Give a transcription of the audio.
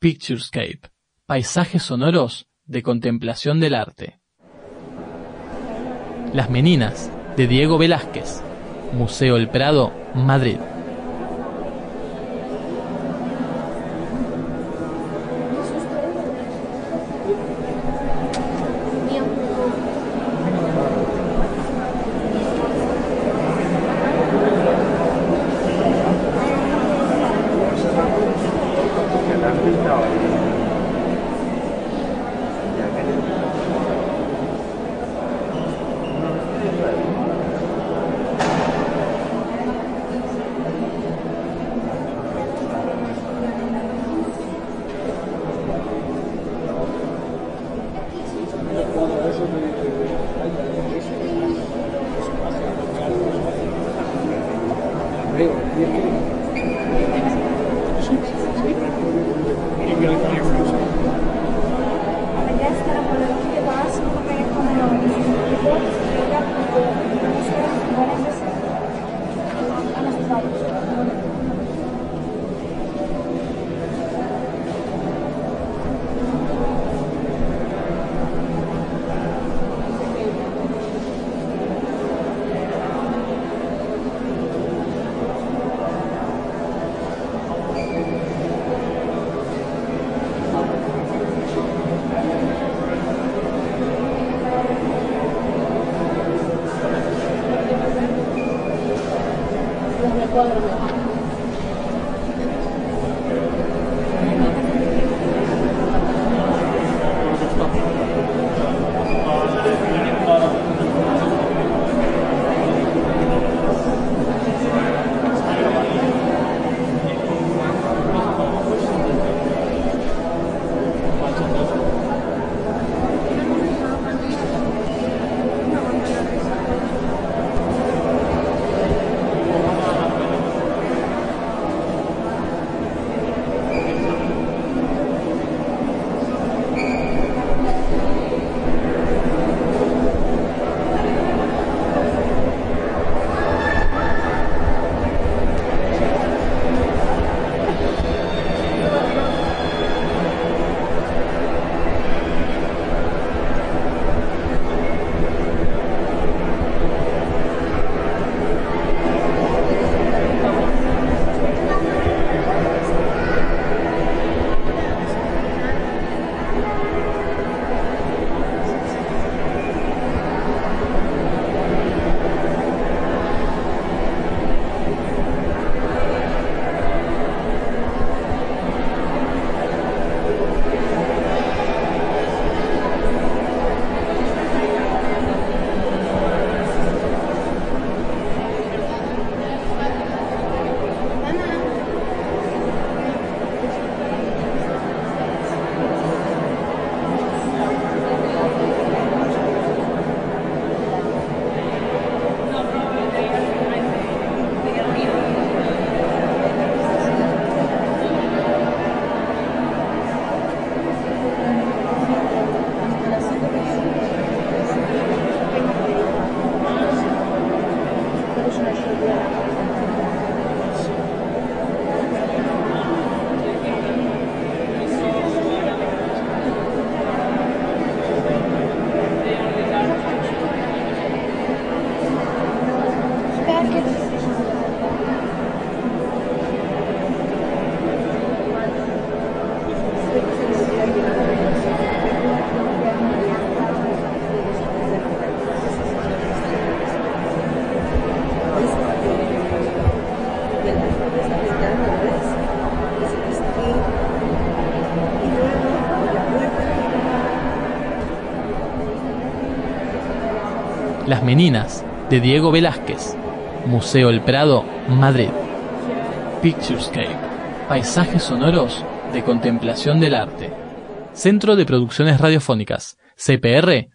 Picturescape, paisajes sonoros de contemplación del arte. Las Meninas, de Diego Velázquez, Museo El Prado, Madrid. cuatro meses. Las Meninas, de Diego Velázquez, Museo El Prado, Madrid. Picturescape, paisajes sonoros de contemplación del arte. Centro de Producciones Radiofónicas, cpr.org.ar